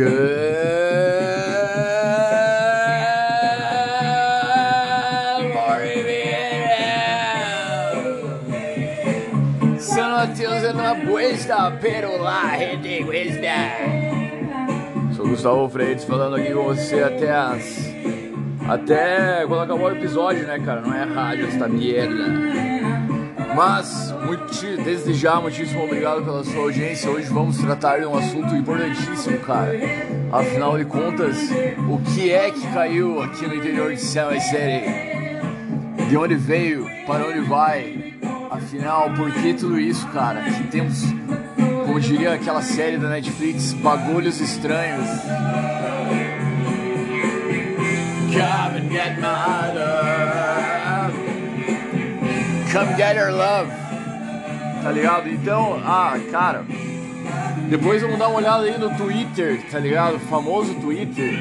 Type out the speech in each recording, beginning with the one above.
Good morning, Vietnam. Sono Tios na Buesta, pero la gente cuesta. Sou Gustavo Freitas falando aqui com você até as. Até quando acabar o episódio, né, cara? Não é rádio esta merda. Mas, muito, desde já, muitíssimo obrigado pela sua audiência. Hoje vamos tratar de um assunto importantíssimo, cara. Afinal de contas, o que é que caiu aqui no interior de e Série? De onde veio? Para onde vai? Afinal, por que tudo isso, cara? Que temos, como diria aquela série da Netflix, bagulhos estranhos. Come and get my love. Come get her love. Tá ligado? Então, ah, cara. Depois vamos dar uma olhada aí no Twitter, tá ligado? O famoso Twitter.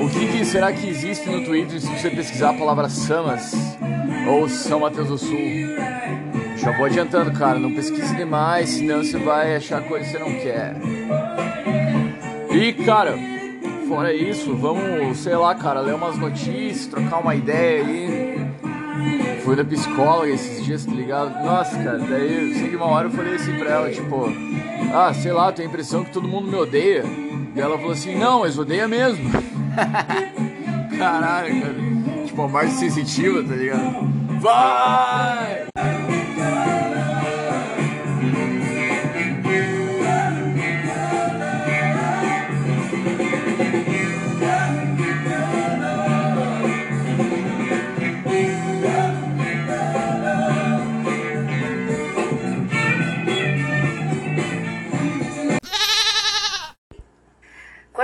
O que, que será que existe no Twitter se você pesquisar a palavra Samas ou São Mateus do Sul? Já vou adiantando, cara, não pesquise demais, senão você vai achar coisa que você não quer. E, cara, fora isso, vamos, sei lá, cara, ler umas notícias, trocar uma ideia aí. Fui da psicóloga esses dias, tá ligado? Nossa, cara, daí eu sei que uma hora eu falei assim pra ela, tipo, ah, sei lá, tenho a impressão que todo mundo me odeia. E ela falou assim, não, mas odeia mesmo. Caralho, cara. Tipo, a parte sensitiva, tá ligado? Vai!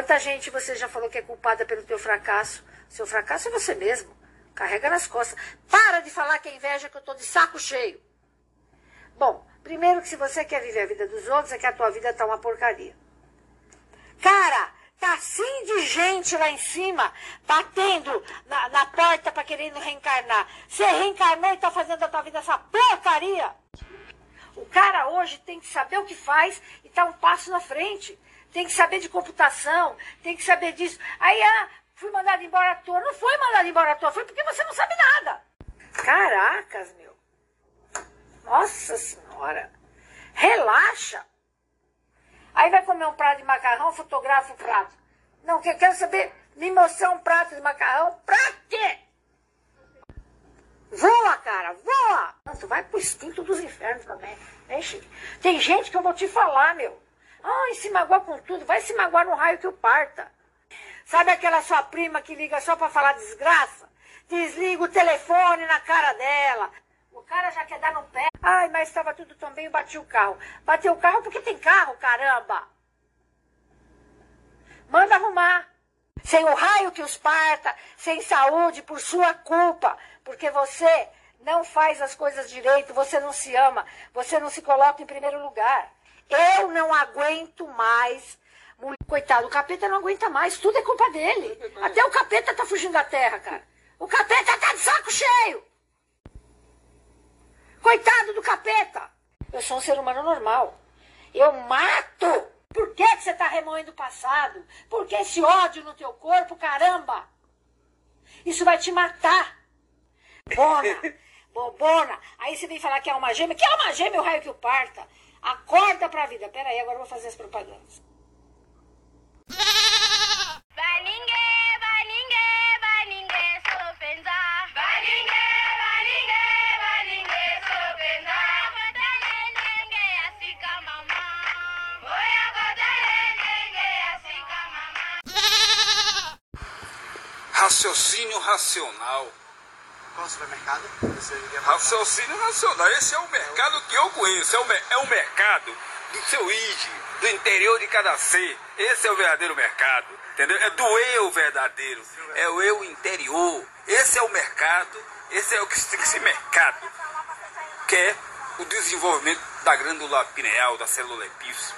Quanta gente você já falou que é culpada pelo teu fracasso? Seu fracasso é você mesmo. Carrega nas costas. Para de falar que é inveja, que eu tô de saco cheio. Bom, primeiro que se você quer viver a vida dos outros, é que a tua vida tá uma porcaria. Cara, tá assim de gente lá em cima, batendo na, na porta para querendo reencarnar. Você reencarnou e tá fazendo a tua vida essa porcaria. O cara hoje tem que saber o que faz e tá um passo na frente. Tem que saber de computação, tem que saber disso. Aí, ah, fui mandado embora à toa. Não foi mandado embora à toa, foi porque você não sabe nada. Caracas, meu. Nossa Senhora. Relaxa. Aí vai comer um prato de macarrão, fotografa o prato. Não, que eu quero saber, me mostrar um prato de macarrão, pra quê? Voa, cara, voa! Tu vai pro instinto dos infernos também. Tem gente que eu vou te falar, meu. Ai, se magoa com tudo, vai se magoar no raio que o parta. Sabe aquela sua prima que liga só pra falar desgraça? Desliga o telefone na cara dela. O cara já quer dar no pé. Ai, mas estava tudo tão bem, eu bati o carro. Bateu o carro porque tem carro, caramba. Manda arrumar. Sem o raio que os parta, sem saúde, por sua culpa. Porque você não faz as coisas direito, você não se ama, você não se coloca em primeiro lugar. Eu não aguento mais. Coitado, o capeta não aguenta mais, tudo é culpa dele. Até o capeta tá fugindo da terra, cara. O capeta tá de saco cheio. Coitado do capeta. Eu sou um ser humano normal. Eu mato. Por que, que você tá remoendo o passado? Por que esse ódio no teu corpo, caramba? Isso vai te matar. Bona, bobona. Aí você vem falar que é uma gêmea. Que é uma gêmea, o raio que o parta. Acorda pra vida. Pera aí, agora eu vou fazer as propagandas. Baningue, baningue, sopenza. Kotele nenge asika mama. Oya kotele nenge asika mama. Raciocínio racional. Qual supermercado? Você Raciocínio racional. Esse é o mercado que eu conheço. É o, é o mercado do seu id, do interior de cada ser. Esse é o verdadeiro mercado. Entendeu? É do eu verdadeiro. É o eu interior. Esse é o mercado. Esse é o que ser mercado. Que é o desenvolvimento da glândula pineal, da célula epífise.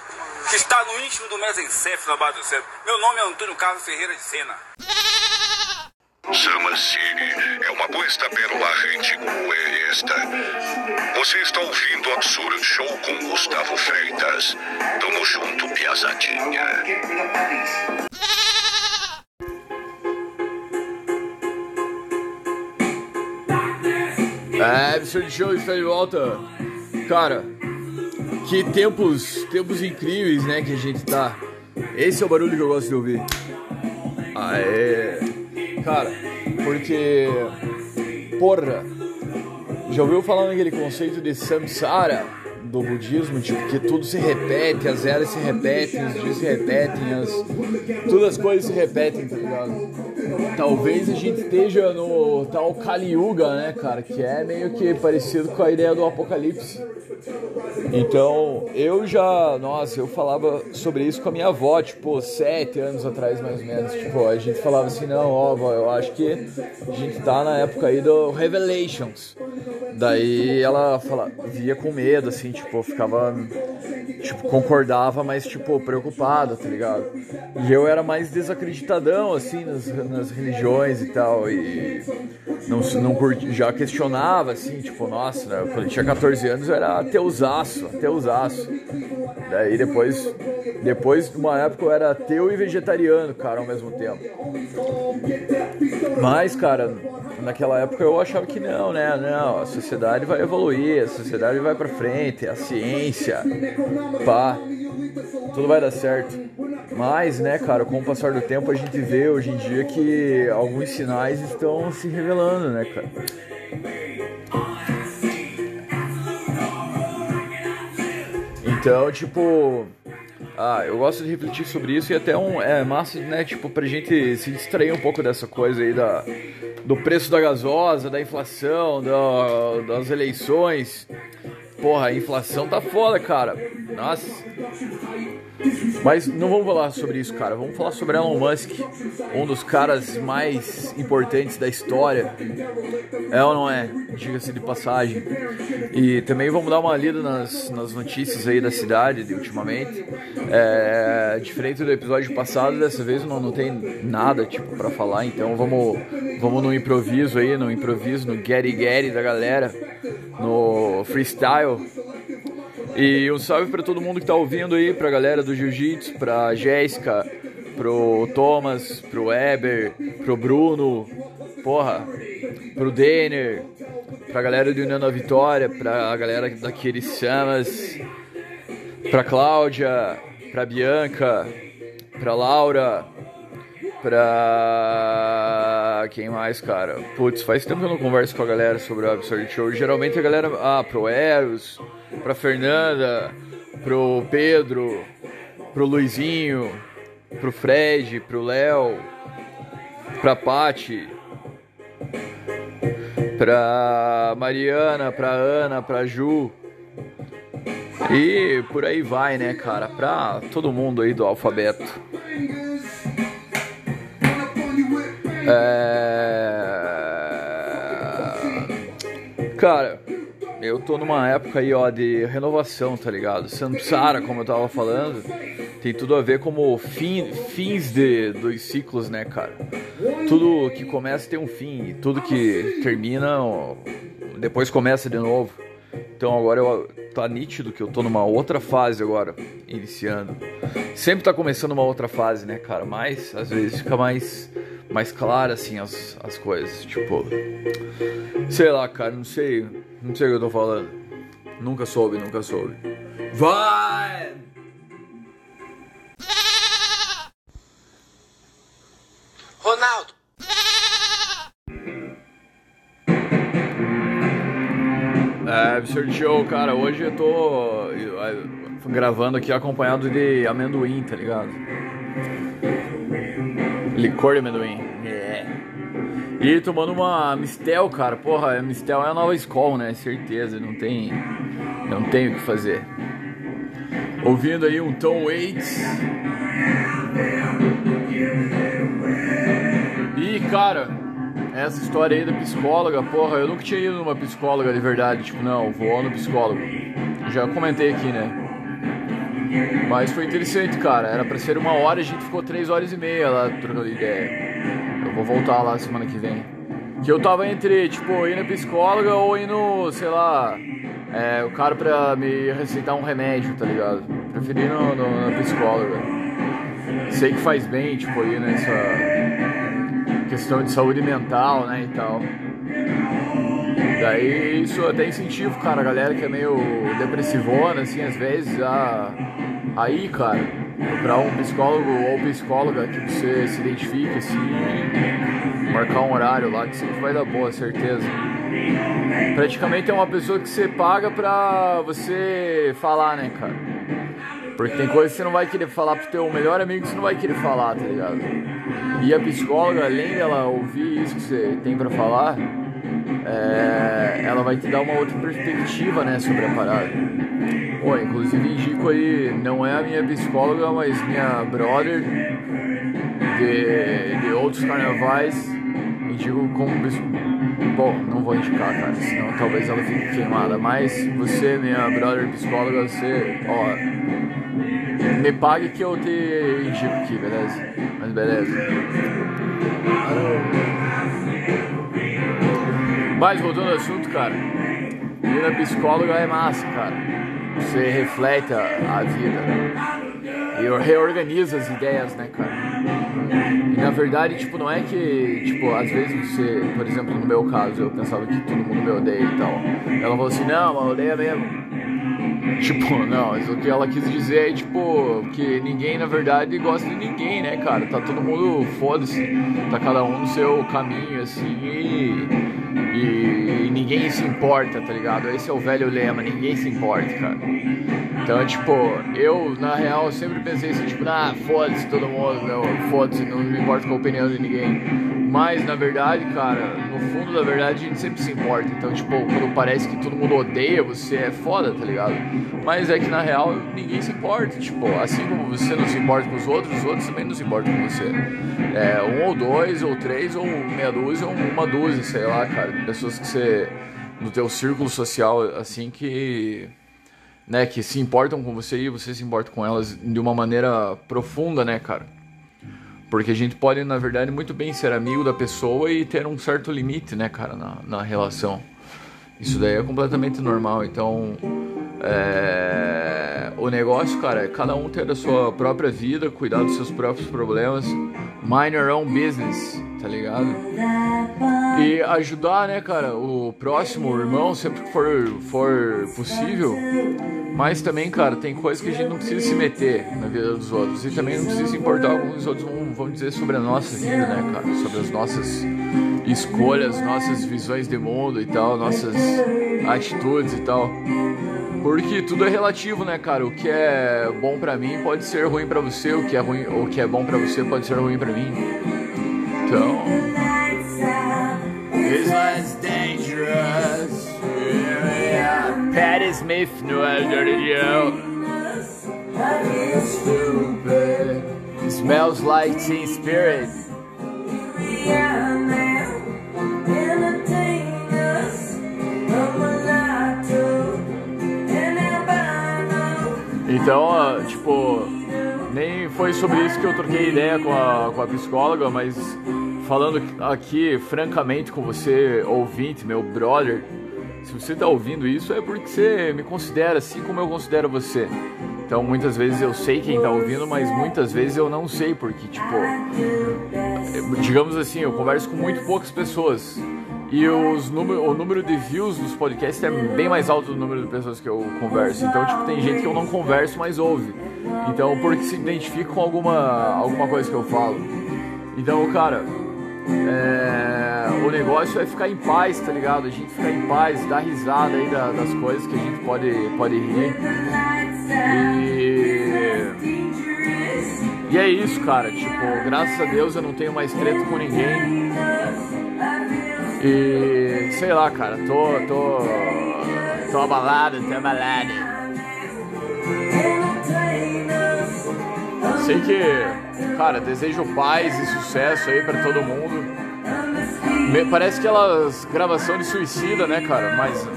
Que está no íntimo do mesencéfalo, na base do cérebro. Meu nome é Antônio Carlos Ferreira de Sena. Samacine é uma apuesta pérola rente como é esta. Você está ouvindo o Absurd Show com Gustavo Freitas. Tamo junto, piazadinha. É, Absurd Show está de volta. Cara, que tempos, tempos incríveis, né, que a gente tá. Esse é o barulho que eu gosto de ouvir. É. Cara, porque. Porra, já ouviu falar naquele conceito de samsara do budismo? Tipo, que tudo se repete, as eras se repetem, os dias se repetem, as... todas as coisas se repetem, tá ligado? Talvez a gente esteja no tal Kali Yuga, né, cara? Que é meio que parecido com a ideia do apocalipse. Então, eu já, nossa, eu falava sobre isso com a minha avó, tipo, sete anos atrás, mais ou menos. Tipo, a gente falava assim, não, ó, vó, eu acho que a gente tá na época aí do Revelations. Daí ela fala, via com medo, assim, tipo, ficava, tipo, concordava, mas, tipo, preocupada, tá ligado? E eu era mais desacreditadão, assim, nas religiões e tal, e não, não curti, já questionava, assim, tipo, nossa, né, quando eu tinha 14 anos eu era ateusaço, ateusaço. Daí depois, depois de uma época eu era ateu e vegetariano, cara, ao mesmo tempo. Mas, cara, naquela época eu achava que não, né? Não, a sociedade vai evoluir, a sociedade vai pra frente, a ciência, pá, tudo vai dar certo. Mas, né, cara, com o passar do tempo a gente vê hoje em dia que alguns sinais estão se revelando, né, cara? Então, tipo, ah, eu gosto de refletir sobre isso e até um, é massa, né, tipo, pra gente se distrair um pouco dessa coisa aí da, do preço da gasosa, da inflação, da, das eleições. Porra, a inflação tá foda, cara. Nossa. Mas não vamos falar sobre isso, cara. Vamos falar sobre Elon Musk, um dos caras mais importantes da história. É ou não é? Diga-se de passagem. E também vamos dar uma lida nas, nas notícias aí da cidade de ultimamente. É, diferente do episódio passado, dessa vez não, não tem nada tipo para falar, então vamos, vamos no improviso aí, no improviso, no Getty da galera, no freestyle. E um salve para todo mundo que tá ouvindo aí, pra galera do Jiu-Jitsu, pra Jéssica, pro Thomas, pro Weber, pro Bruno, porra, pro Denner, pra galera do União Vitória, pra galera daqueles Samas, pra Cláudia, pra Bianca, pra Laura, pra. Quem mais, cara? Putz, faz tempo que eu não converso com a galera sobre o Absurd Show. Geralmente a galera. Ah, pro Eros, pra Fernanda, pro Pedro, pro Luizinho, pro Fred, pro Léo, pra Pati, pra Mariana, pra Ana, pra Ju. E por aí vai, né, cara? Pra todo mundo aí do alfabeto. É... Cara, eu tô numa época aí, ó, de renovação, tá ligado? Samsara, como eu tava falando, tem tudo a ver como fim, fins de, dos ciclos, né, cara? Tudo que começa tem um fim, e tudo que termina, depois começa de novo. Então agora eu, tá nítido que eu tô numa outra fase agora, iniciando. Sempre tá começando uma outra fase, né, cara? Mas às vezes fica mais mais clara assim as, as coisas, tipo, sei lá, cara, não sei, não sei o que eu tô falando. Nunca soube, nunca soube. Vai! Ronaldo, É, Show, cara, hoje eu tô gravando aqui acompanhado de amendoim, tá ligado? Licor de amendoim. É. E tomando uma Mistel, cara. Porra, Mistel é a nova escola, né? Certeza, não tem. Não tem o que fazer. Ouvindo aí um Tom Waits. E, cara, essa história aí da psicóloga, porra, eu nunca tinha ido numa psicóloga de verdade. Tipo, não, vou no psicólogo. Já comentei aqui, né? Mas foi interessante, cara. Era pra ser uma hora a gente ficou três horas e meia lá trocando ideia. Eu vou voltar lá semana que vem. Que eu tava entre, tipo, ir na psicóloga ou ir no, sei lá, é, o cara pra me receitar um remédio, tá ligado? Preferi no, no, na psicóloga. Sei que faz bem, tipo, aí nessa questão de saúde mental, né, e tal. Daí isso até incentivo, cara, a galera que é meio depressivona, assim, às vezes, a, aí, cara, procurar um psicólogo ou psicóloga que você se identifique, assim, marcar um horário lá, que sempre vai dar boa, certeza. Praticamente é uma pessoa que você paga pra você falar, né, cara? Porque tem coisa que você não vai querer falar pro teu melhor amigo você não vai querer falar, tá ligado? E a psicóloga, além dela ouvir isso que você tem pra falar, é, ela vai te dar uma outra perspectiva, né, sobre a parada. Pô, inclusive indico aí, não é a minha psicóloga, mas minha brother de, de outros carnavais, indico como. Bom, não vou indicar, cara, senão talvez ela fique queimada. Mas você, minha brother psicóloga, você, ó, me pague que eu te indico aqui, beleza? Mas beleza. Mas voltando ao assunto, cara, ir na psicóloga é massa, cara. Você reflete a, vida e reorganiza as ideias, né, cara? E na verdade, tipo, não é que, tipo, às vezes você, por exemplo, no meu caso, eu pensava que todo mundo me odeia e tal. Ela falou assim, não, mas odeia mesmo. Tipo, não, isso que ela quis dizer é, tipo, que ninguém, na verdade, gosta de ninguém, né, cara? Tá todo mundo, foda-se, tá cada um no seu caminho, assim, e, e, e ninguém se importa, tá ligado? Esse é o velho lema, ninguém se importa, cara. Então, tipo, eu, na real, sempre pensei assim, tipo, ah, foda-se todo mundo, meu, foda-se, não me importa com a opinião de ninguém. Mas, na verdade, cara, no fundo da verdade, a gente sempre se importa. Então, tipo, quando parece que todo mundo odeia você, é foda, tá ligado? Mas é que, na real, ninguém se importa. Tipo, assim como você não se importa com os outros, os outros também não se importam com você. É, um ou dois, ou três, ou meia dúzia, ou uma dúzia, sei lá, cara. Pessoas que você, no teu círculo social, assim, que né, que se importam com você e você se importa com elas de uma maneira profunda, né, cara? Porque a gente pode, na verdade, muito bem ser amigo da pessoa e ter um certo limite, né, cara, na, na relação. Isso daí é completamente normal. Então, é... o negócio, cara, é cada um ter a sua própria vida, cuidar dos seus próprios problemas, mind your own business, tá ligado? E ajudar, né, cara, o próximo, o irmão, sempre que for, for possível. Mas também, cara, tem coisas que a gente não precisa se meter na vida dos outros. E também não precisa se importar com os outros vão, vão dizer sobre a nossa vida, né, cara? Sobre as nossas escolhas, nossas visões de mundo e tal, nossas atitudes e tal. Porque tudo é relativo, né, cara? O que é bom pra mim pode ser ruim pra você, o que é ruim, o que é bom pra você pode ser ruim pra mim. Então, life's dangerous. Smith no. It smells like teen spirit. Então, tipo, nem foi sobre isso que eu troquei ideia com a, com a psicóloga, mas falando aqui francamente com você, ouvinte, meu brother, se você está ouvindo isso é porque você me considera assim como eu considero você. Então muitas vezes eu sei quem está ouvindo, mas muitas vezes eu não sei, porque tipo, digamos assim, eu converso com muito poucas pessoas. E os número, o número de views dos podcasts é bem mais alto do número de pessoas que eu converso. Então, tipo, tem gente que eu não converso, mas ouve. Então, porque se identifica com alguma, alguma coisa que eu falo. Então, cara, é, o negócio é ficar em paz, tá ligado? A gente ficar em paz, dar risada aí da, das coisas que a gente pode, pode rir. E, e é isso, cara. Tipo, graças a Deus eu não tenho mais treta com ninguém. E sei lá, cara, tô. tô. tô abalado, tô abalado. Sei que, cara, desejo paz e sucesso aí pra todo mundo. Me- parece aquelas gravação de suicida, né, cara? Mas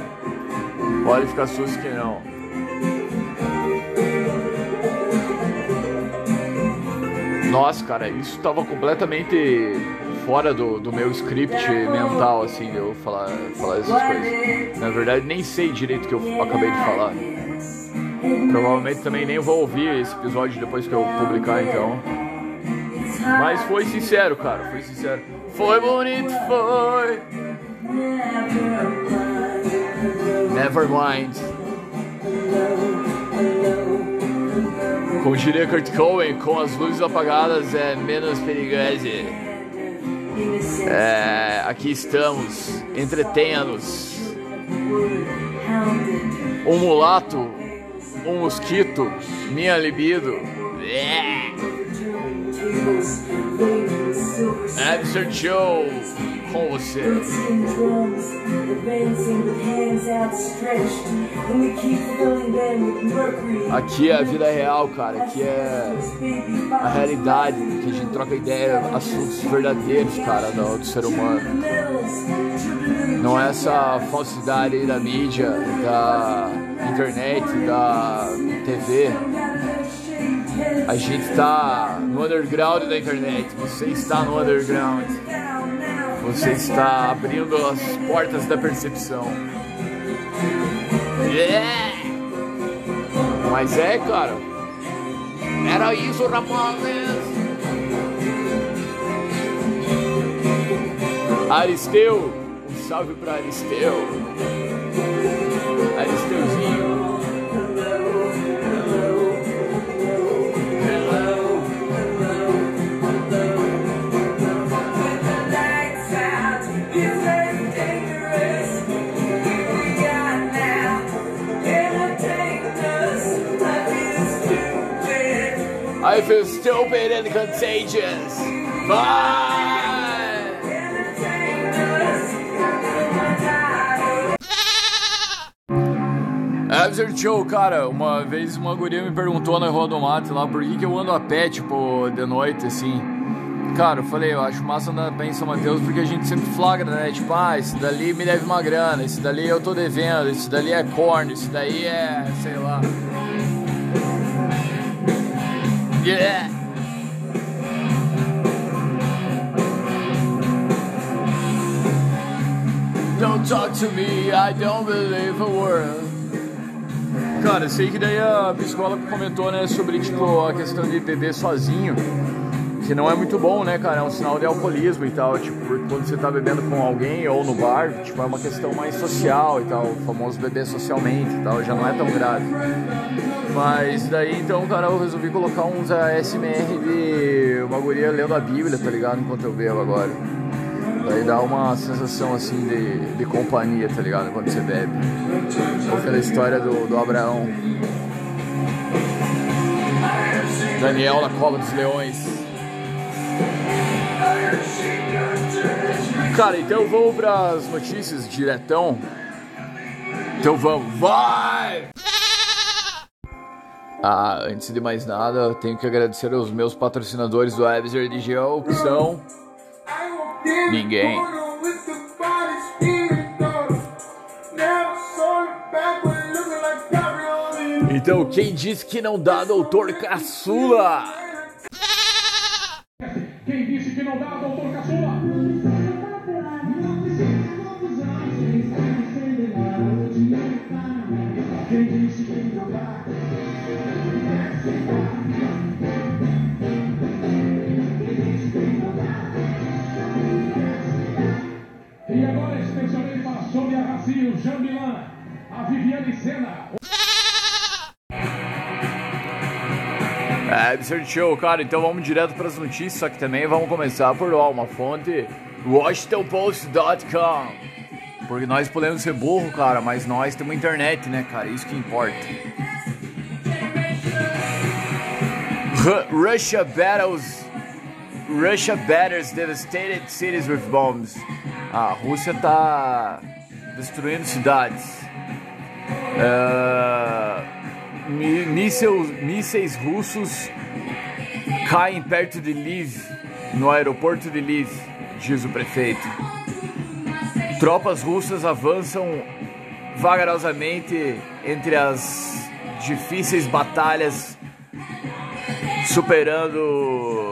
pode ficar susto que não. Nossa, cara, isso tava completamente fora do, do meu script mental, assim, de eu falar, falar essas coisas. Na verdade, nem sei direito o que eu acabei de falar. Provavelmente também nem vou ouvir esse episódio depois que eu publicar, então. Mas foi sincero, cara, foi sincero. Foi bonito, foi. Nevermind. Como diria Kurt Cohen, com as luzes apagadas é menos perigoso. É, aqui estamos, entretenha-nos. Um mulato, um mosquito, minha libido. É. Absurd Show com você. Aqui é a vida real, cara. Aqui é a realidade, que a gente troca ideia, assuntos verdadeiros, cara, do, do ser humano. Não é essa falsidade aí da mídia, da internet, da TV. A gente está no underground da internet. Você está no underground. Você está abrindo as portas da percepção. Yeah! Mas é, cara. Era isso, rapazes. Aristeu. Um salve para Aristeu. Aristeuzinho. I feel stupid and contagious. Bye! Absurd Show, cara, uma vez uma guria me perguntou na Rua do Mato lá por que, que eu ando a pé, tipo, de noite, assim. Cara, eu falei, eu acho massa andar bem em São Mateus porque a gente sempre flagra, né? Tipo, ah, esse dali me deve uma grana, esse dali eu tô devendo, esse dali é corno, esse daí é, sei lá. Yeah! Don't talk to me, I don't believe a word. Cara, sei que daí a psicóloga comentou, né, sobre, tipo, a questão de beber sozinho. Que não é muito bom, né, cara? É um sinal de alcoolismo e tal. Tipo, quando você tá bebendo com alguém ou no bar, tipo, é uma questão mais social e tal. O famoso beber socialmente e tal. Já não é tão grave. Mas daí então, cara, eu resolvi colocar uns ASMR de uma guria lendo a Bíblia, tá ligado? Enquanto eu bebo agora. Daí dá uma sensação assim de, de companhia, tá ligado? Quando você bebe. Aquela história do, do Abraão. Daniel na cova dos leões. Cara, então vamos para as notícias diretão. Então vamos, vai! Ah, antes de mais nada, tenho que agradecer aos meus patrocinadores do Abser DGO, que são ninguém. Então, quem disse que não dá, doutor Caçula? Quem disse que não dá, doutor Caçula? Quem disse que não dá? E agora especialmente para Sônia Racio, Jambilan, a Viviane Sena. É, Absurd Show, cara, então vamos direto para as notícias, só que também vamos começar por ó, uma fonte WashingtonPost.com Porque nós podemos ser burro, cara, mas nós temos internet, né, cara? Isso que importa. Ru- Russia battles Russia batters devastated cities with bombs. A Rússia tá destruindo cidades. Mi- mísseis, mísseis russos caem perto de Lviv, no aeroporto de Lviv, diz o prefeito. Tropas russas avançam vagarosamente entre as difíceis batalhas, superando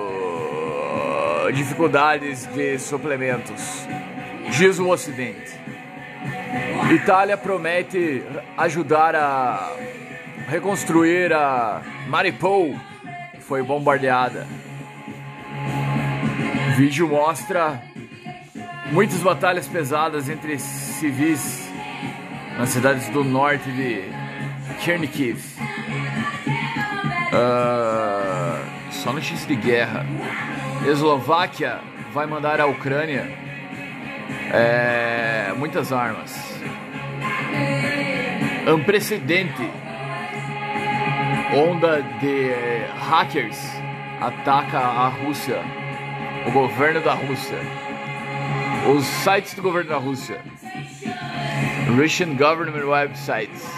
dificuldades de suplementos, diz o Ocidente. Itália promete ajudar a reconstruir a Mariupol, que foi bombardeada. O vídeo mostra muitas batalhas pesadas entre civis nas cidades do norte de Chernihiv. Ah, só notícia de guerra. Eslováquia vai mandar à Ucrânia é, muitas armas. Unprecedente. Onda de hackers ataca a Rússia, o governo da Rússia, os sites do governo da Rússia, Russian government websites.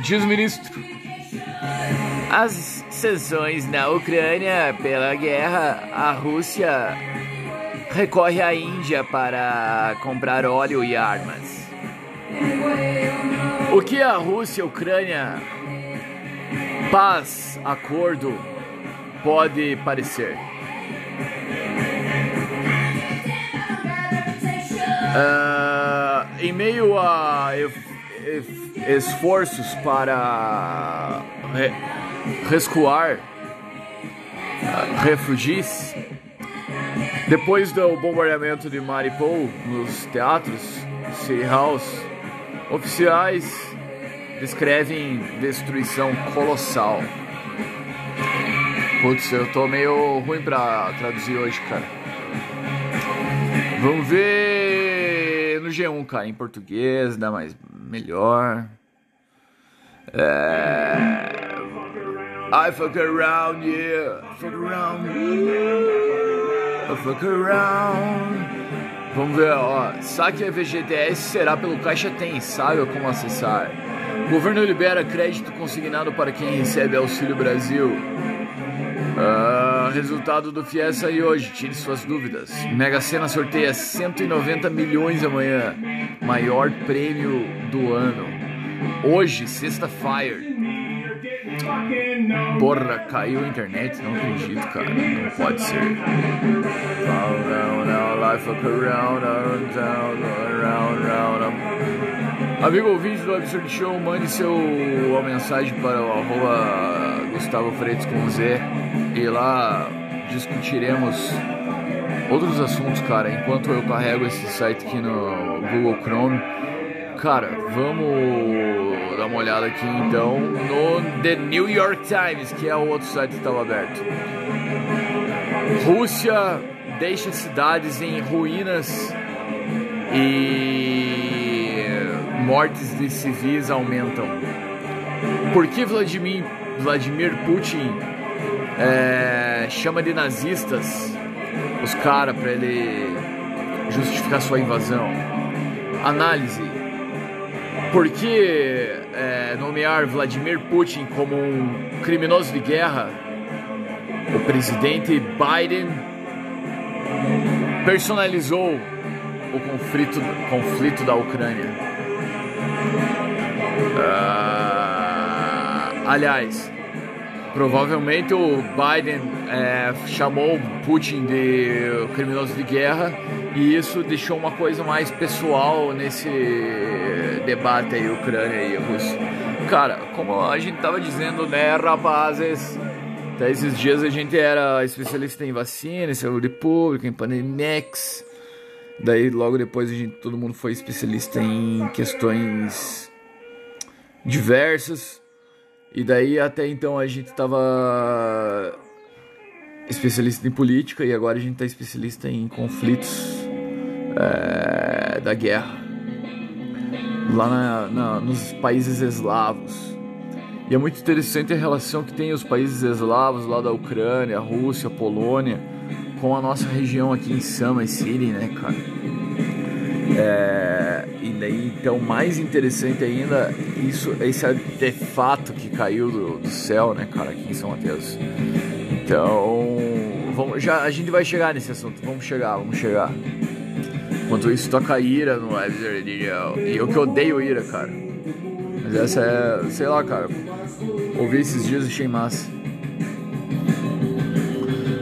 Diz o ministro. As sanções na Ucrânia pela guerra, a Rússia recorre à Índia para comprar óleo e armas. O que a Rússia e a Ucrânia paz, acordo pode parecer? Ah, em meio a esforços para re- rescuar ah, refugies, depois do bombardeamento de Mariupol nos teatros, City House, oficiais descrevem destruição colossal. Putz, eu tô meio ruim pra traduzir hoje, cara. Vamos ver no G1, cara, em português, dá mais melhor. É... I fuck around, yeah. Fuck around, yeah. I fuck around. Vamos ver, ó. Saque FGTS será pelo Caixa Tem, como acessar. Governo libera crédito consignado para quem recebe Auxílio Brasil. Ah, resultado do FIES sai hoje, tire suas dúvidas. Mega Sena sorteia 190 milhões amanhã, maior prêmio do ano. Hoje, sexta-feira. Porra, caiu a internet, não acredito, cara. Não pode ser. Life around, around, round, round, round, round. Amigo ouvinte do Absurd Show, mande seu mensagem para o arroba Gustavo Freitas com Z e lá discutiremos outros assuntos, cara. Enquanto eu carrego esse site aqui no Google Chrome, cara, vamos dar uma olhada aqui então no The New York Times, que é o outro site que estava aberto. Rússia deixa cidades em ruínas e mortes de civis aumentam. Por que Vladimir, Vladimir Putin é, chama de nazistas os caras para ele justificar sua invasão? Análise. Por que é, nomear Vladimir Putin como um criminoso de guerra? O presidente Biden personalizou o conflito, conflito da Ucrânia. Ah, aliás, provavelmente o Biden é, chamou Putin de criminoso de guerra e isso deixou uma coisa mais pessoal nesse debate aí, Ucrânia e Rússia. Cara, como a gente tava dizendo, né, rapazes? Até esses dias a gente era especialista em vacina, em saúde pública, em Pandemics. Daí logo depois a gente, todo mundo foi especialista em questões diversas. E daí até então a gente tava especialista em política e agora a gente tá especialista em conflitos é, da guerra lá na, na, nos países eslavos. E é muito interessante a relação que tem os países eslavos lá da Ucrânia, Rússia, Polônia, com a nossa região aqui em Summer City, né, cara? É, e daí, então, mais interessante ainda, isso, esse artefato que caiu do, do céu, né, cara, aqui em São Mateus. Então, vamos, já, a gente vai chegar nesse assunto, vamos chegar, vamos chegar. Enquanto isso, toca ira no Lives Radio. E eu que odeio ira, cara. Mas essa é, sei lá, cara. Ouvi esses dias e achei massa.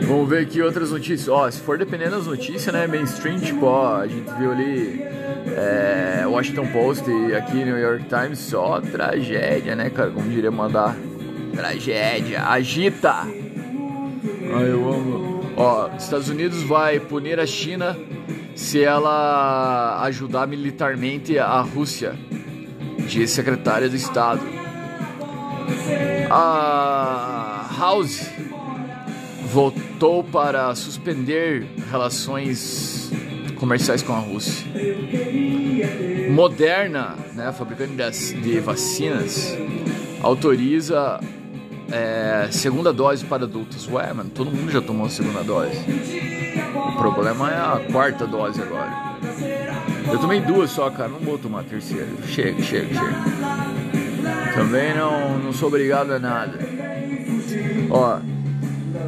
Vamos ver aqui outras notícias. Ó, se for dependendo das notícias, né? Mainstream, tipo, ó, a gente viu ali é, Washington Post e aqui New York Times, só tragédia, né, cara? Como diria mandar. Tragédia, agita! Ai, eu amo. Ó, Estados Unidos vai punir a China se ela ajudar militarmente a Rússia, disse secretária do Estado. A House votou para suspender relações comerciais com a Rússia. Moderna, né, fabricante de vacinas, autoriza é, segunda dose para adultos. Ué, mano, todo mundo já tomou a segunda dose. O problema é a quarta dose agora. Eu tomei duas só, cara, não vou tomar a terceira. Chega, chega, chega. Também não, não sou obrigado a nada. Ó,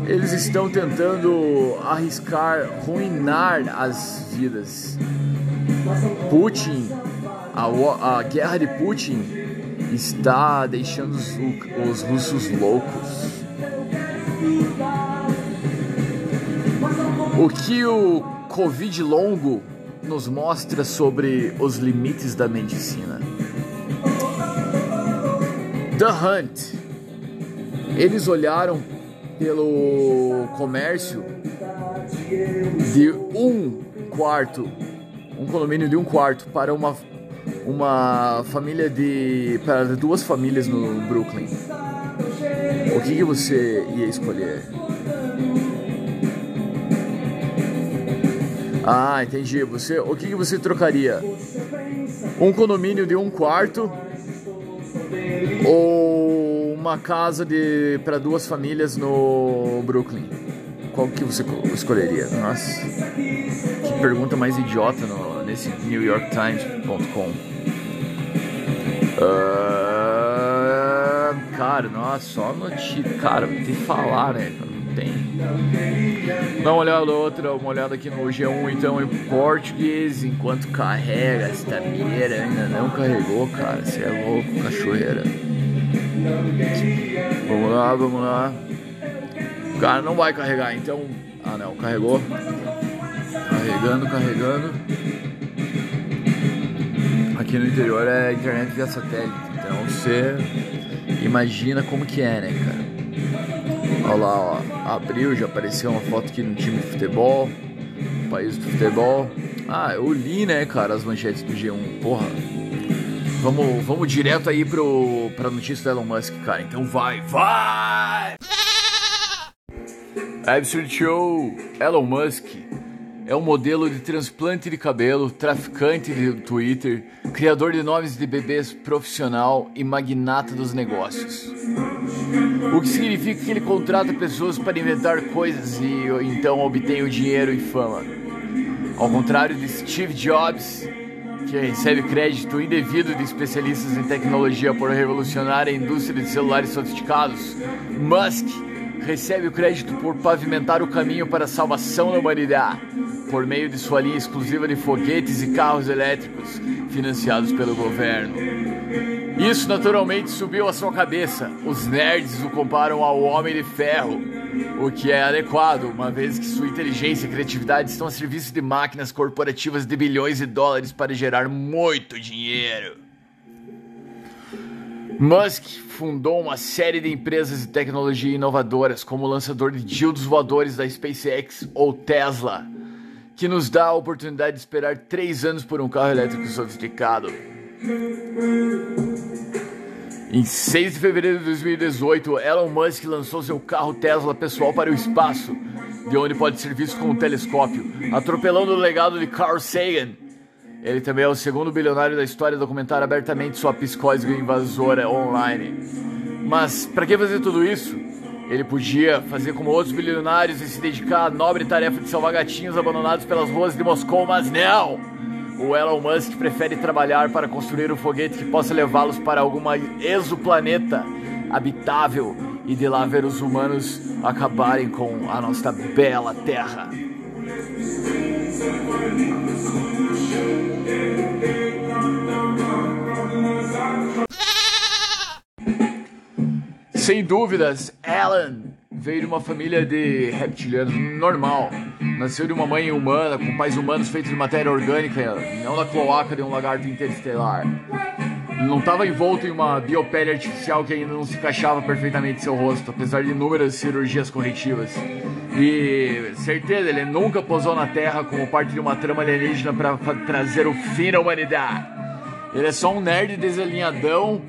eles estão tentando arriscar, ruinar as vidas. Putin, a, a guerra de Putin está deixando os, os russos loucos. O que o Covid longo nos mostra sobre os limites da medicina? The Hunt. Eles olharam pelo comércio de um quarto, um condomínio de um quarto para uma uma família de para duas famílias no Brooklyn. O que, que você ia escolher? Ah, entendi. Você, o que, que você trocaria? Um condomínio de um quarto ou uma casa de para duas famílias no Brooklyn? Qual que você escolheria? Nossa, que pergunta mais idiota no, nesse NewYorkTimes.com. Uh, cara, nossa, só notícia. Cara, tem que falar, né? Não tem. Dá uma olhada outra, uma olhada aqui no G1 então em português, enquanto carrega esta mira, ainda não carregou, cara. Você é louco, cachoeira. Vamos lá, vamos lá. Cara, não vai carregar, então. Ah, não, carregou. Carregando, carregando. Aqui no interior é internet via satélite, então você imagina como que é, né, cara? Olha lá, ó. Abriu, já apareceu uma foto aqui no time de futebol. País do futebol. Ah, eu li, né, cara, as manchetes do G1. Porra. Vamos, vamos direto aí pro, pra notícia do Elon Musk, cara. Então vai, vai! Absolute Show, Elon Musk é um modelo de transplante de cabelo, traficante de Twitter, criador de nomes de bebês profissional e magnata dos negócios. O que significa que ele contrata pessoas para inventar coisas e então obtém o dinheiro e fama. Ao contrário de Steve Jobs, que recebe crédito indevido de especialistas em tecnologia por revolucionar a indústria de celulares sofisticados, Musk recebe o crédito por pavimentar o caminho para a salvação da humanidade, por meio de sua linha exclusiva de foguetes e carros elétricos financiados pelo governo. Isso naturalmente subiu à sua cabeça. Os nerds o comparam ao Homem de Ferro, o que é adequado, uma vez que sua inteligência e criatividade estão a serviço de máquinas corporativas de bilhões de dólares para gerar muito dinheiro. Musk fundou uma série de empresas de tecnologia inovadoras, como o lançador de dildos voadores da SpaceX ou Tesla, que nos dá a oportunidade de esperar três anos por um carro elétrico sofisticado. Em 6 de fevereiro de 2018, Elon Musk lançou seu carro Tesla pessoal para o espaço, de onde pode ser visto com um telescópio, atropelando o legado de Carl Sagan. Ele também é o segundo bilionário da história a documentar abertamente sua psicose invasora online. Mas para que fazer tudo isso? Ele podia fazer como outros bilionários e se dedicar à nobre tarefa de salvar gatinhos abandonados pelas ruas de Moscou, mas não! O Elon Musk prefere trabalhar para construir um foguete que possa levá-los para alguma exoplaneta habitável e de lá ver os humanos acabarem com a nossa bela Terra. Sem dúvidas, Elon veio de uma família de reptilianos normal. Nasceu de uma mãe humana, com pais humanos feitos de matéria orgânica, não da cloaca de um lagarto interestelar. Não estava envolto em uma biopele artificial que ainda não se encaixava perfeitamente em seu rosto, apesar de inúmeras cirurgias corretivas. E certeza, ele nunca posou na Terra como parte de uma trama alienígena para trazer o fim da humanidade. Ele é só um nerd desalinhadão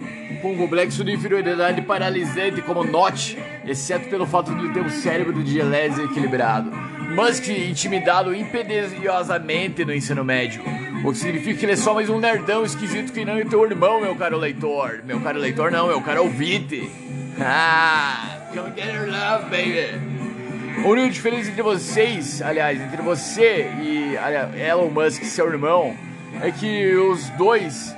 com um complexo de inferioridade paralisante como Notch, exceto pelo fato de ter um cérebro de gelés equilibrado. Musk intimidado impediosamente no ensino médio. O que significa que ele é só mais um nerdão esquisito que não é teu irmão, meu caro leitor. Meu caro leitor não, meu caro ouvinte. Ah, come get your love, baby. A única diferença entre vocês, aliás, entre você e aliás, Elon Musk, seu irmão, é que os dois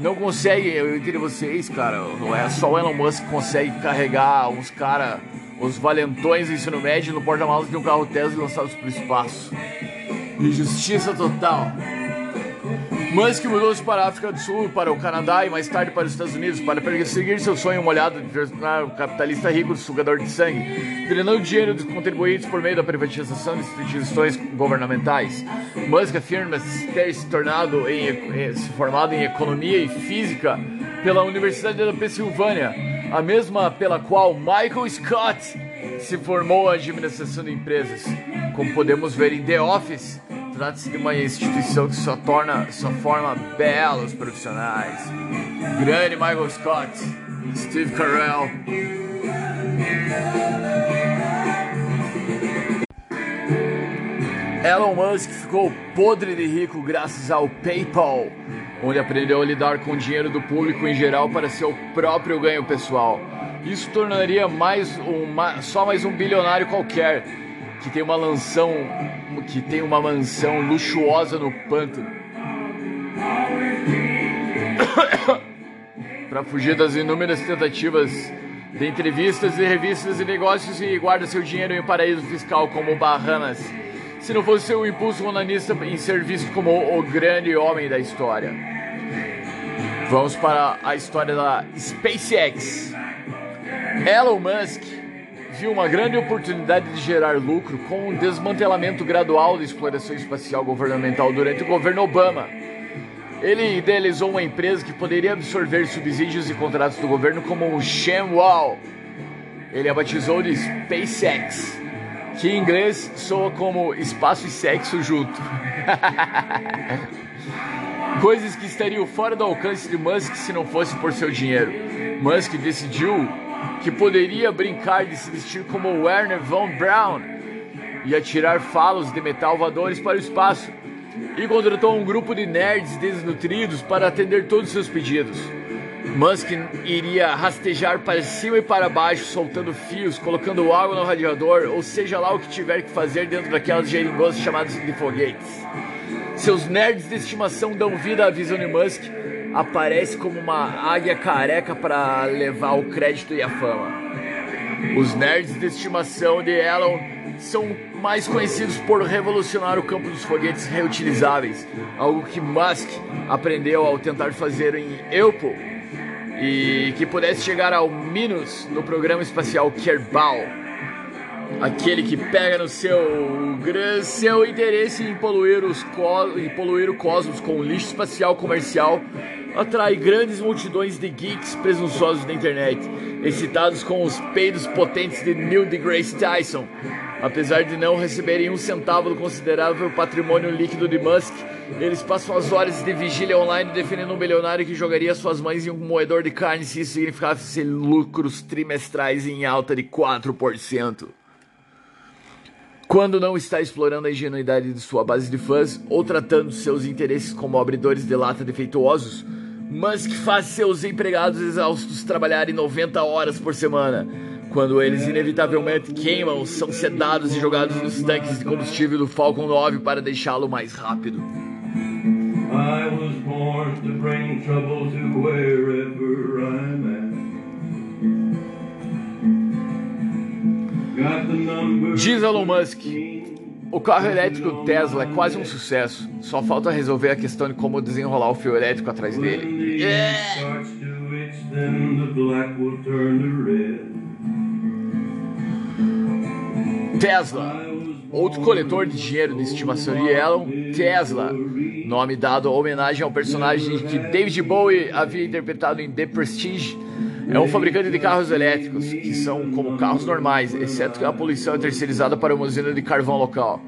não conseguem, eu entre vocês, cara, não é só o Elon Musk que consegue carregar uns cara, os valentões do ensino médio no porta-malas de um carro Tesla lançados para o espaço. Injustiça total. Musk mudou-se para a África do Sul, para o Canadá e mais tarde para os Estados Unidos para perseguir seu sonho molhado de tornar um capitalista rico sugador de sangue, drenando dinheiro dos contribuintes por meio da privatização de instituições governamentais. Musk afirma ter se tornado em, eh, se formado em economia e física pela Universidade da Pensilvânia, a mesma pela qual Michael Scott se formou em administração de empresas. Como podemos ver em The Office, trata-se de uma instituição que só torna, só forma belos profissionais. Grande Michael Scott, Steve Carell. Elon Musk ficou podre de rico graças ao PayPal, onde aprendeu a lidar com o dinheiro do público em geral para seu próprio ganho pessoal. Isso tornaria mais uma, só mais um bilionário qualquer que tem uma mansão que tem uma mansão luxuosa no pântano. para fugir das inúmeras tentativas de entrevistas e revistas e negócios e guarda seu dinheiro em paraíso fiscal como Bahamas. Se não fosse seu impulso onanista em ser visto como o grande homem da história. Vamos para a história da SpaceX. Elon Musk viu uma grande oportunidade de gerar lucro com o desmantelamento gradual da exploração espacial governamental durante o governo Obama. Ele idealizou uma empresa que poderia absorver subsídios e contratos do governo como o ShamWow. Ele a batizou de SpaceX, que em inglês soa como espaço e sexo junto. Coisas que estariam fora do alcance de Musk se não fosse por seu dinheiro. Musk decidiu que poderia brincar de se vestir como Werner von Braun e atirar falos de metal voadores para o espaço, e contratou um grupo de nerds desnutridos para atender todos os seus pedidos. Musk iria rastejar para cima e para baixo, soltando fios, colocando água no radiador, ou seja lá o que tiver que fazer dentro daquelas geringonças chamadas de foguetes. Seus nerds de estimação dão vida à visão de Musk, aparece como uma águia careca para levar o crédito e a fama. Os nerds de estimação de Elon são mais conhecidos por revolucionar o campo dos foguetes reutilizáveis, algo que Musk aprendeu ao tentar fazer em Eupo e que pudesse chegar ao Minus no programa espacial Kerbal. Aquele que pega no seu, seu interesse em poluir, os em poluir o cosmos com lixo espacial comercial atrai grandes multidões de geeks presunçosos da internet, excitados com os peidos potentes de Neil deGrasse Tyson. Apesar de não receberem um centavo do considerável patrimônio líquido de Musk, eles passam as horas de vigília online defendendo um bilionário que jogaria suas mães em um moedor de carne se isso significasse lucros trimestrais em alta de 4%. Quando não está explorando a ingenuidade de sua base de fãs ou tratando seus interesses como abridores de lata defeituosos, Musk faz seus empregados exaustos trabalharem 90 horas por semana. Quando eles inevitavelmente queimam, são sedados e jogados nos tanques de combustível do Falcon 9 para deixá-lo mais rápido. I was born to bring trouble to wherever I'm at. Diz Elon Musk, o carro elétrico Tesla é quase um sucesso. Só falta resolver a questão de como desenrolar o fio elétrico atrás dele. Yeah! Tesla, outro coletor de dinheiro de estimação de Elon, Tesla, nome dado a homenagem ao personagem que David Bowie havia interpretado em The Prestige, é um fabricante de carros elétricos, que são como carros normais, exceto que a poluição é terceirizada para uma usina de carvão local.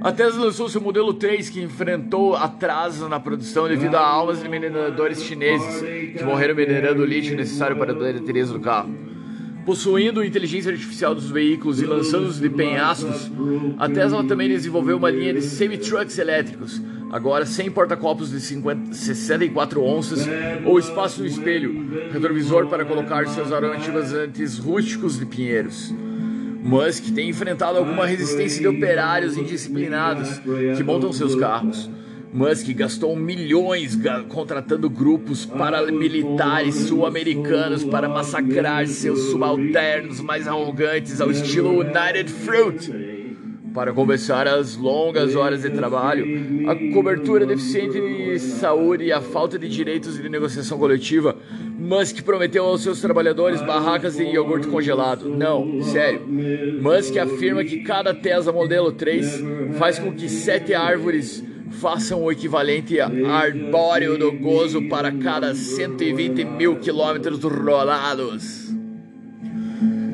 A Tesla lançou seu modelo 3, que enfrentou atrasos na produção devido a almas de mineradores chineses que morreram minerando o lítio necessário para a bateria do carro. Possuindo inteligência artificial dos veículos e lançando-os de penhascos, a Tesla também desenvolveu uma linha de semi-trucks elétricos, agora sem porta-copos de 50, 64 onças ou espaço no espelho, retrovisor para colocar seus aromatizantes rústicos de pinheiros. Musk tem enfrentado alguma resistência de operários indisciplinados que montam seus carros. Musk gastou milhões contratando grupos paramilitares sul-americanos para massacrar seus subalternos mais arrogantes ao estilo United Fruit. Para compensar as longas horas de trabalho, a cobertura deficiente de saúde e a falta de direitos de negociação coletiva, Musk prometeu aos seus trabalhadores barracas de iogurte congelado. Não, sério. Musk afirma que cada Tesla modelo 3 faz com que sete árvores façam o equivalente a arbóreo do gozo para cada 120 mil quilômetros rolados.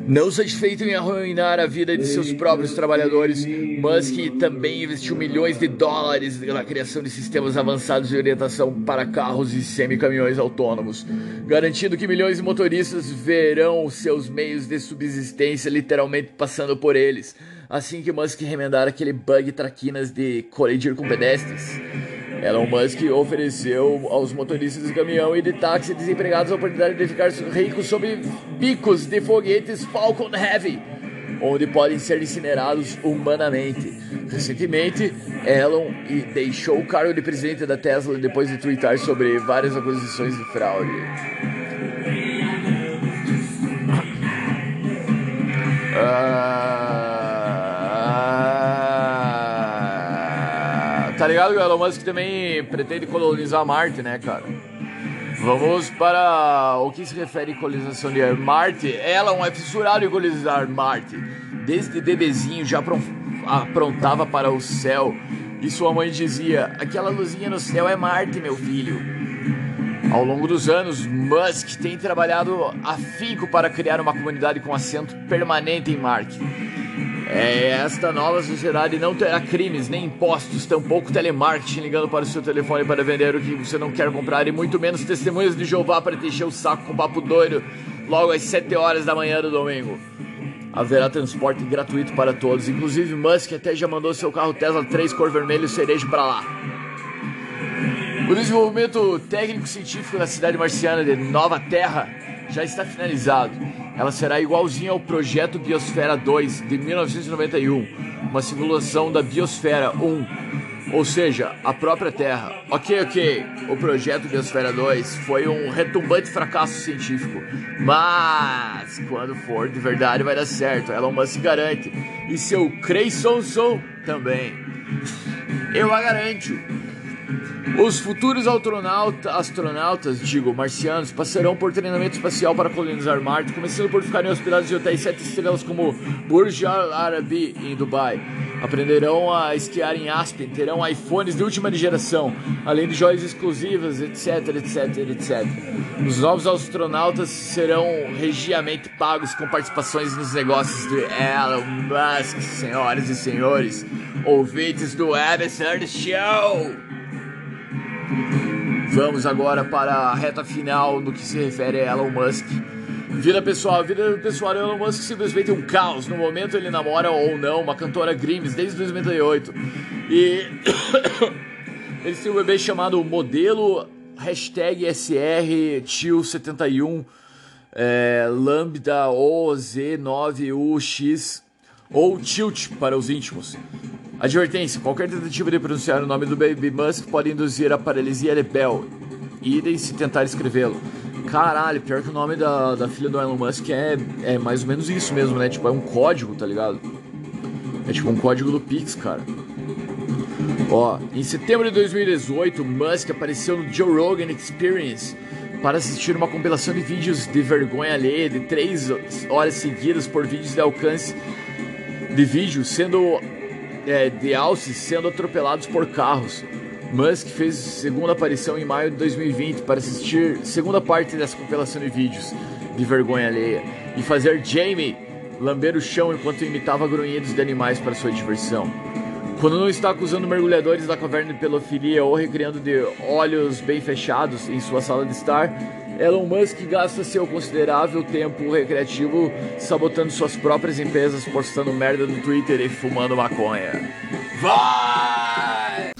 Não satisfeito em arruinar a vida de seus próprios trabalhadores, Musk também investiu milhões de dólares na criação de sistemas avançados de orientação para carros e semicaminhões autônomos, garantindo que milhões de motoristas verão seus meios de subsistência literalmente passando por eles, assim que Musk remendar aquele bug traquinas de colidir com pedestres. Elon Musk ofereceu aos motoristas de caminhão e de táxi desempregados a oportunidade de ficar ricos sob bicos de foguetes Falcon Heavy, onde podem ser incinerados humanamente. Recentemente, Elon deixou o cargo de presidente da Tesla depois de twittar sobre várias acusações de fraude. Ah, ligado que o Elon Musk também pretende colonizar Marte, né, cara? Vamos para o que se refere à colonização de Marte. Elon é fissurado em colonizar Marte. Desde bebezinho já apron- aprontava para o céu. E sua mãe dizia: Aquela luzinha no céu é Marte, meu filho. Ao longo dos anos, Musk tem trabalhado afinco para criar uma comunidade com assento permanente em Marte. É, esta nova sociedade não terá crimes nem impostos, tampouco telemarketing ligando para o seu telefone para vender o que você não quer comprar e muito menos testemunhas de Jeová para te encher o saco com papo doido logo às 7 horas da manhã do domingo. Haverá transporte gratuito para todos, inclusive Musk até já mandou seu carro Tesla 3 cor vermelho cereja para lá. O desenvolvimento técnico-científico da cidade marciana de Nova Terra já está finalizado. Ela será igualzinha ao projeto Biosfera 2 de 1991, uma simulação da Biosfera 1, ou seja, a própria Terra. Ok, ok, o projeto Biosfera 2 foi um retumbante fracasso científico, mas quando for de verdade vai dar certo, Elon Musk garante, e seu Creyson Son também. Eu a garanto. Os futuros astronauta, astronautas, digo, marcianos, passarão por treinamento espacial para colonizar Marte, começando por ficarem hospedados em hotéis sete estrelas como Burj Al Arabi em Dubai. Aprenderão a esquiar em Aspen, terão iPhones de última geração, além de joias exclusivas, etc, etc, etc. Os novos astronautas serão regiamente pagos com participações nos negócios de Elon Musk, senhoras e senhores, ouvintes do Absurd Show! Vamos agora para a reta final no que se refere a Elon Musk. Vida pessoal, vida pessoal Elon Musk simplesmente um caos. No momento ele namora ou não uma cantora Grimes desde 2008. E eles têm um bebê chamado Modelo hashtag SR Tio 71 é, Lambda OZ9UX ou Tilt para os íntimos. Advertência: qualquer tentativa de pronunciar o nome do Baby Musk pode induzir a paralisia de Bell. Idem se tentar escrevê-lo. Caralho, pior que o nome da, da filha do Elon Musk é, é mais ou menos isso mesmo, né? Tipo, é um código, tá ligado? É tipo um código do Pix, cara. Ó, em setembro de 2018, Musk apareceu no Joe Rogan Experience para assistir uma compilação de vídeos de vergonha alheia de 3 horas seguidas por vídeos de alcance de vídeos sendo é, de alces sendo atropelados por carros. Musk fez segunda aparição em maio de 2020 para assistir segunda parte dessa compilação de vídeos de vergonha alheia e fazer Jamie lamber o chão enquanto imitava grunhidos de animais para sua diversão. Quando não está acusando mergulhadores da caverna de pedofilia ou recriando de olhos bem fechados em sua sala de estar, Elon Musk gasta seu considerável tempo recreativo sabotando suas próprias empresas, postando merda no Twitter e fumando maconha. Vai!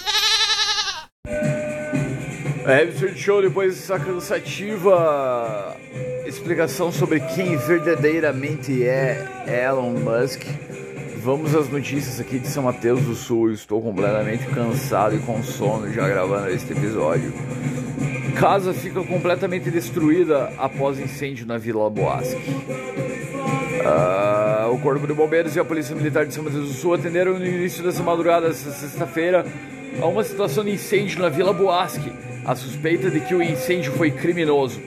A Absurd Show, depois dessa cansativa explicação sobre quem verdadeiramente é Elon Musk, vamos às notícias aqui de São Mateus do Sul. Estou completamente cansado e com sono já gravando este episódio. Casa fica completamente destruída após incêndio na Vila Boasque. Ah, o Corpo de Bombeiros e a Polícia Militar de São Mateus do Sul atenderam no início dessa madrugada, essa sexta-feira, a uma situação de incêndio na Vila Boasque. A suspeita de que o incêndio foi criminoso.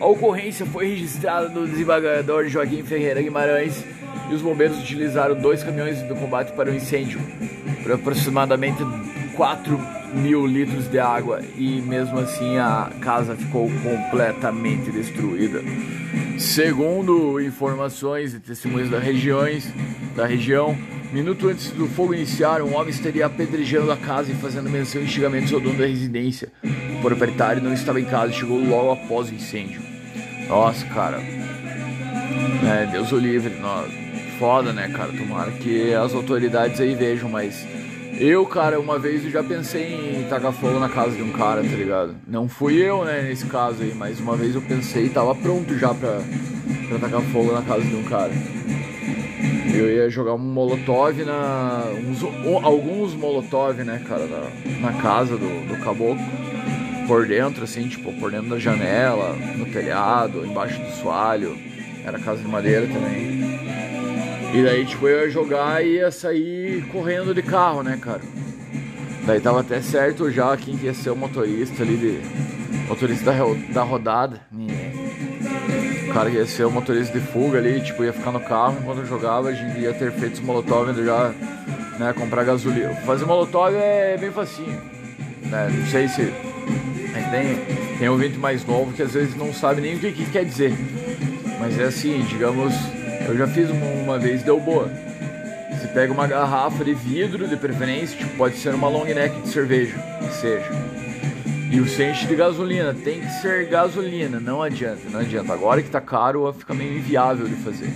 A ocorrência foi registrada no desembargador Joaquim Ferreira Guimarães e os bombeiros utilizaram dois caminhões de combate para o incêndio, por aproximadamente 4 mil litros de água e mesmo assim a casa ficou completamente destruída. Segundo informações e testemunhos da, regiões, da região, minuto antes do fogo iniciar, um homem estaria apedrejando a casa e fazendo menção e xingamentos ao dono da residência. O proprietário não estava em casa e chegou logo após o incêndio. Nossa, cara. É, Deus o livre. Nossa, foda, né, cara? Tomara que as autoridades aí vejam, mas eu, cara, uma vez eu já pensei em tacar fogo na casa de um cara, tá ligado? Não fui eu, né, nesse caso aí, mas uma vez eu pensei e tava pronto já pra, pra tacar fogo na casa de um cara. Eu ia jogar um molotov na. Uns, alguns molotov, né, cara, na, na casa do, do caboclo. Por dentro, assim, tipo, por dentro da janela, no telhado, embaixo do soalho. Era casa de madeira também. E daí, tipo, eu ia jogar e ia sair correndo de carro, né, cara? Daí tava até certo já quem ia ser o motorista ali de. Motorista da, da rodada. O cara ia ser o motorista de fuga ali, tipo, ia ficar no carro enquanto eu jogava, a gente ia ter feito os molotov já, né, comprar gasolina. Fazer molotov é bem facinho. Né? Não sei se. Tem, tem ouvinte mais novo que às vezes não sabe nem o que, que quer dizer. Mas é assim, digamos eu já fiz uma, uma vez, deu boa. Você pega uma garrafa de vidro, de preferência, tipo, pode ser uma long neck de cerveja, que seja. E você enche de gasolina, tem que ser gasolina, não adianta, não adianta. Agora que tá caro, fica meio inviável de fazer.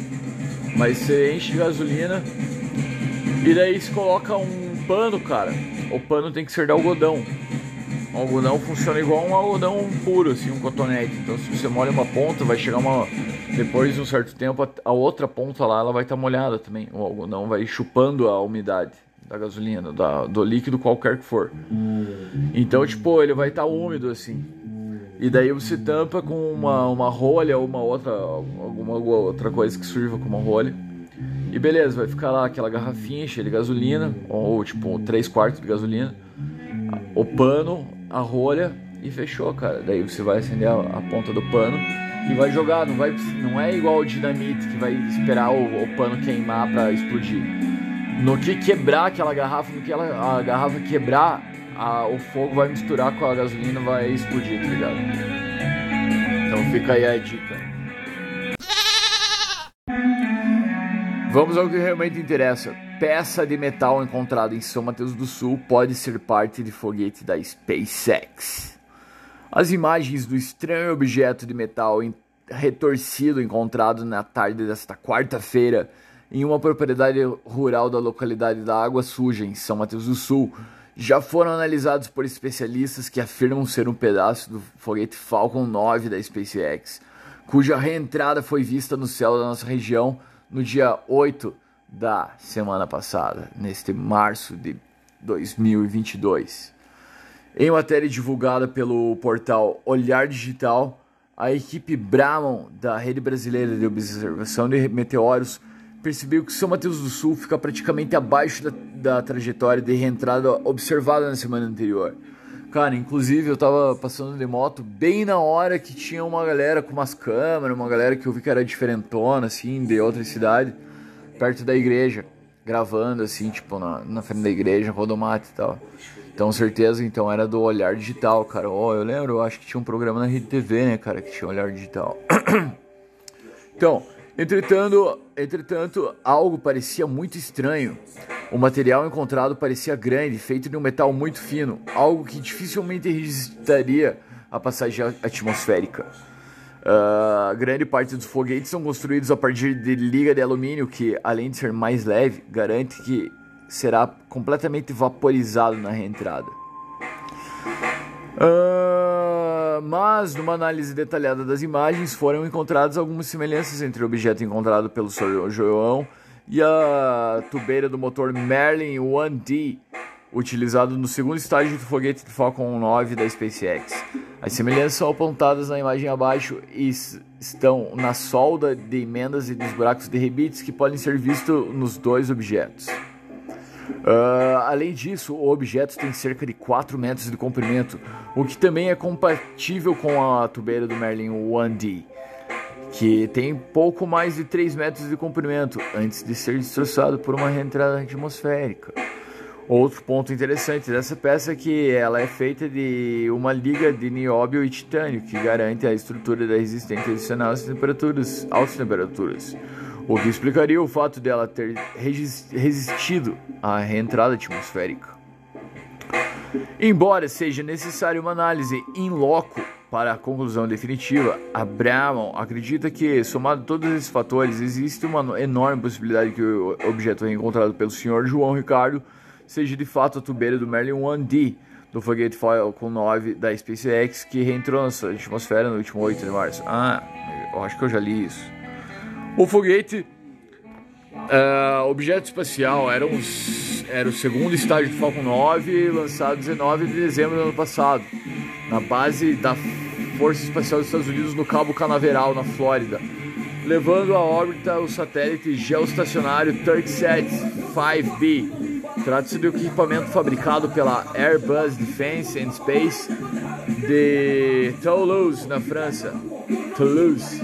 Mas você enche de gasolina e daí você coloca um pano, cara. O pano tem que ser de algodão. O algodão funciona igual um algodão puro, assim, um cotonete. Então se você molha uma ponta, vai chegar uma depois de um certo tempo, a outra ponta lá ela vai estar tá molhada também. O algodão vai chupando a umidade da gasolina, da, do líquido qualquer que for. Então, tipo, ele vai estar tá úmido assim. E daí você tampa com uma, uma rolha ou uma outra, alguma outra coisa que sirva como uma rolha. E beleza, vai ficar lá aquela garrafinha cheia de gasolina, ou tipo 3 quartos de gasolina, o pano, a rolha e fechou, cara. Daí você vai acender a, a ponta do pano e vai jogar, não, vai, não é igual o dinamite que vai esperar o, o pano queimar para explodir. No que quebrar aquela garrafa, no que ela, a garrafa quebrar, a, o fogo vai misturar com a gasolina vai explodir, tá ligado? Então fica aí a dica. Vamos ao que realmente interessa. Peça de metal encontrada em São Mateus do Sul pode ser parte de foguete da SpaceX. As imagens do estranho objeto de metal retorcido encontrado na tarde desta quarta-feira em uma propriedade rural da localidade da Água Suja, em São Mateus do Sul, já foram analisados por especialistas que afirmam ser um pedaço do foguete Falcon 9 da SpaceX, cuja reentrada foi vista no céu da nossa região no dia 8 da semana passada, neste março de 2022. Em matéria divulgada pelo portal Olhar Digital, a equipe Brahman da Rede Brasileira de Observação de Meteoros percebeu que São Mateus do Sul fica praticamente abaixo da, da trajetória de reentrada observada na semana anterior. Cara, inclusive eu tava passando de moto bem na hora que tinha uma galera com umas câmeras, uma galera que eu vi que era diferentona, assim, de outra cidade, perto da igreja. gravando assim, tipo, na, na frente da igreja, rodomate e tal. Então, certeza, então era do Olhar Digital, cara. Ó, oh, eu lembro, eu acho que tinha um programa na Rede TV, né, cara, que tinha Olhar Digital. então, entretanto, entretanto, algo parecia muito estranho. O material encontrado parecia grande, feito de um metal muito fino, algo que dificilmente resistiria à passagem atmosférica. Uh, grande parte dos foguetes são construídos a partir de liga de alumínio que, além de ser mais leve, garante que será completamente vaporizado na reentrada. Uh, mas, numa análise detalhada das imagens, foram encontradas algumas semelhanças entre o objeto encontrado pelo Sr. João e a tubeira do motor Merlin 1D, utilizado no segundo estágio do foguete Falcon 9 da SpaceX. As semelhanças são apontadas na imagem abaixo e estão na solda de emendas e dos buracos de rebites que podem ser vistos nos dois objetos. Uh, além disso, o objeto tem cerca de 4 metros de comprimento, o que também é compatível com a tubeira do Merlin 1D, que tem pouco mais de 3 metros de comprimento antes de ser destroçado por uma reentrada atmosférica. Outro ponto interessante dessa peça é que ela é feita de uma liga de nióbio e titânio, que garante a estrutura da resistência adicional às temperaturas, altas temperaturas o que explicaria o fato dela ter resistido à reentrada atmosférica. Embora seja necessária uma análise in loco para a conclusão definitiva, Abraão acredita que, somado todos esses fatores, existe uma enorme possibilidade que o objeto encontrado pelo Sr. João Ricardo seja de fato a tubeira do Merlin 1D do foguete Falcon 9 da SpaceX que reentrou na atmosfera no último 8 de março. Ah, eu acho que eu já li isso. O foguete, uh, objeto espacial, era, um, era o segundo estágio do Falcon 9, lançado 19 de dezembro do ano passado, na base da Força Espacial dos Estados Unidos no Cabo Canaveral, na Flórida, levando à órbita o satélite geoestacionário Turksat 5B. Trata-se um equipamento fabricado pela Airbus Defence and Space de Toulouse, na França. Toulouse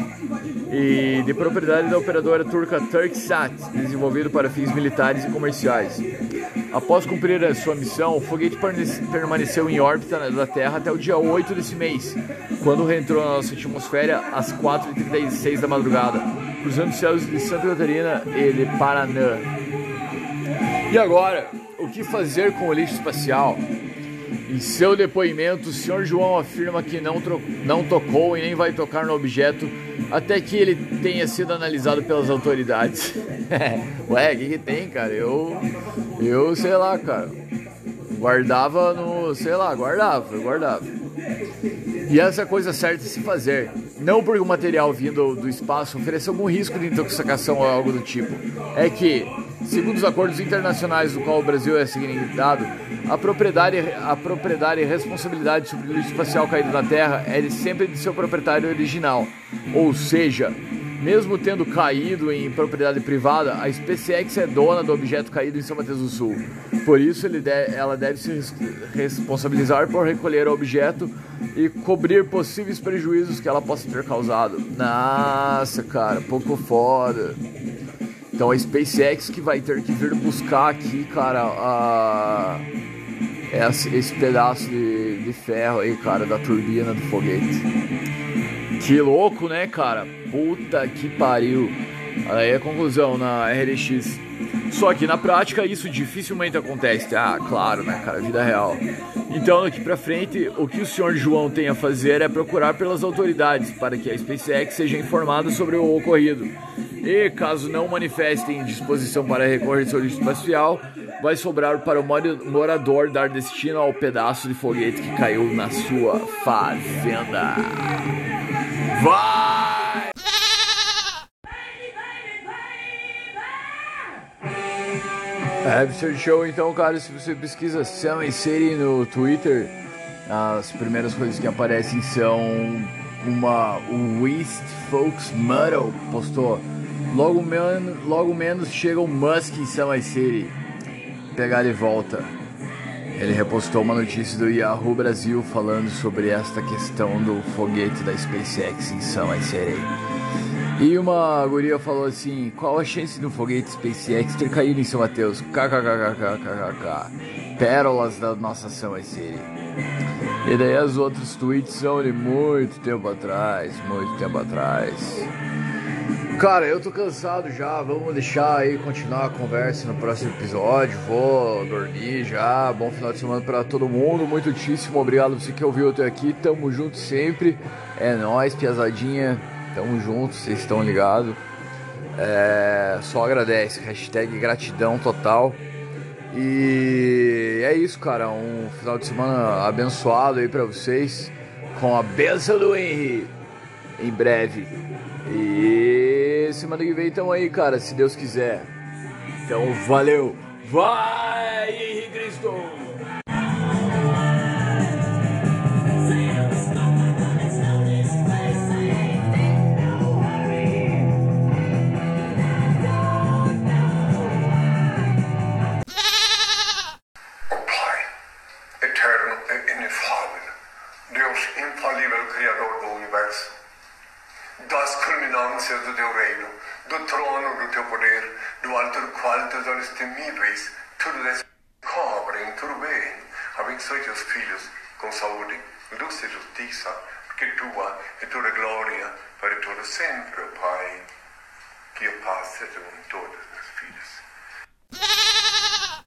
e de propriedade da operadora turca Turksat, desenvolvido para fins militares e comerciais. Após cumprir a sua missão, o foguete permaneceu em órbita da Terra até o dia 8 desse mês, quando reentrou na nossa atmosfera às 4h36 da madrugada, cruzando os céus de Santa Catarina e de Paraná. E agora, o que fazer com o lixo espacial? Em seu depoimento, o Sr. João afirma que não, não tocou e nem vai tocar no objeto até que ele tenha sido analisado pelas autoridades. Ué, o que, que tem, cara? Eu, eu sei lá, cara. Guardava no. sei lá, guardava, guardava. E essa é coisa certa de se fazer. Não porque o material vindo do espaço ofereça algum risco de intoxicação ou algo do tipo. É que Segundo os acordos internacionais do qual o Brasil é signado, a propriedade, a propriedade e responsabilidade sobre o lixo espacial caído na Terra é sempre de seu proprietário original. Ou seja, mesmo tendo caído em propriedade privada, a SpaceX é dona do objeto caído em São Mateus do Sul. Por isso, deve, ela deve se responsabilizar por recolher o objeto e cobrir possíveis prejuízos que ela possa ter causado. Nossa, cara, pouco foda. Então a SpaceX que vai ter que vir buscar aqui, cara, a, esse, esse pedaço de, de ferro aí, cara, da turbina do foguete. Que louco, né, cara? Puta que pariu. Aí a conclusão na RDX. Só que na prática isso dificilmente acontece. Ah, claro, né, cara? Vida real. Então, daqui pra frente, o que o senhor João tem a fazer é procurar pelas autoridades para que a SpaceX seja informada sobre o ocorrido e, caso não manifestem disposição para recorrer ao lixo espacial, vai sobrar para o morador dar destino ao pedaço de foguete que caiu na sua fazenda. Vai! Absurd Show, então, cara, se você pesquisa Sam City no Twitter, as primeiras coisas que aparecem são uma West Folks Metal postou Logo, men logo menos chega o Musk em Summer City pegar de volta. Ele repostou uma notícia do Yahoo Brasil falando sobre esta questão do foguete da SpaceX em Summer City. E uma guria falou assim: qual a chance do foguete SpaceX ter caído em São Mateus? KKKKKKK. Pérolas da nossa ação série. E daí as outros tweets são de muito tempo atrás, muito tempo atrás. Cara, eu tô cansado já, vamos deixar aí continuar a conversa no próximo episódio. Vou dormir já. Bom final de semana para todo mundo. Muitíssimo obrigado você que ouviu até aqui. Tamo junto sempre. É nóis, piazadinha. Tamo junto, vocês estão ligados. É, só agradece. Hashtag gratidão total. E é isso, cara. Um final de semana abençoado aí pra vocês. Com a benção do Henry. Em breve. E semana que vem tamo aí, cara, se Deus quiser. Então valeu. Vai, Henrique Cristo! Olhos temíveis tudo descobrem, tudo bem. Abençoe teus filhos com saúde, luz e justiça, porque tua é toda glória para todo sempre, Pai. Que a paz seja com todos meus filhos.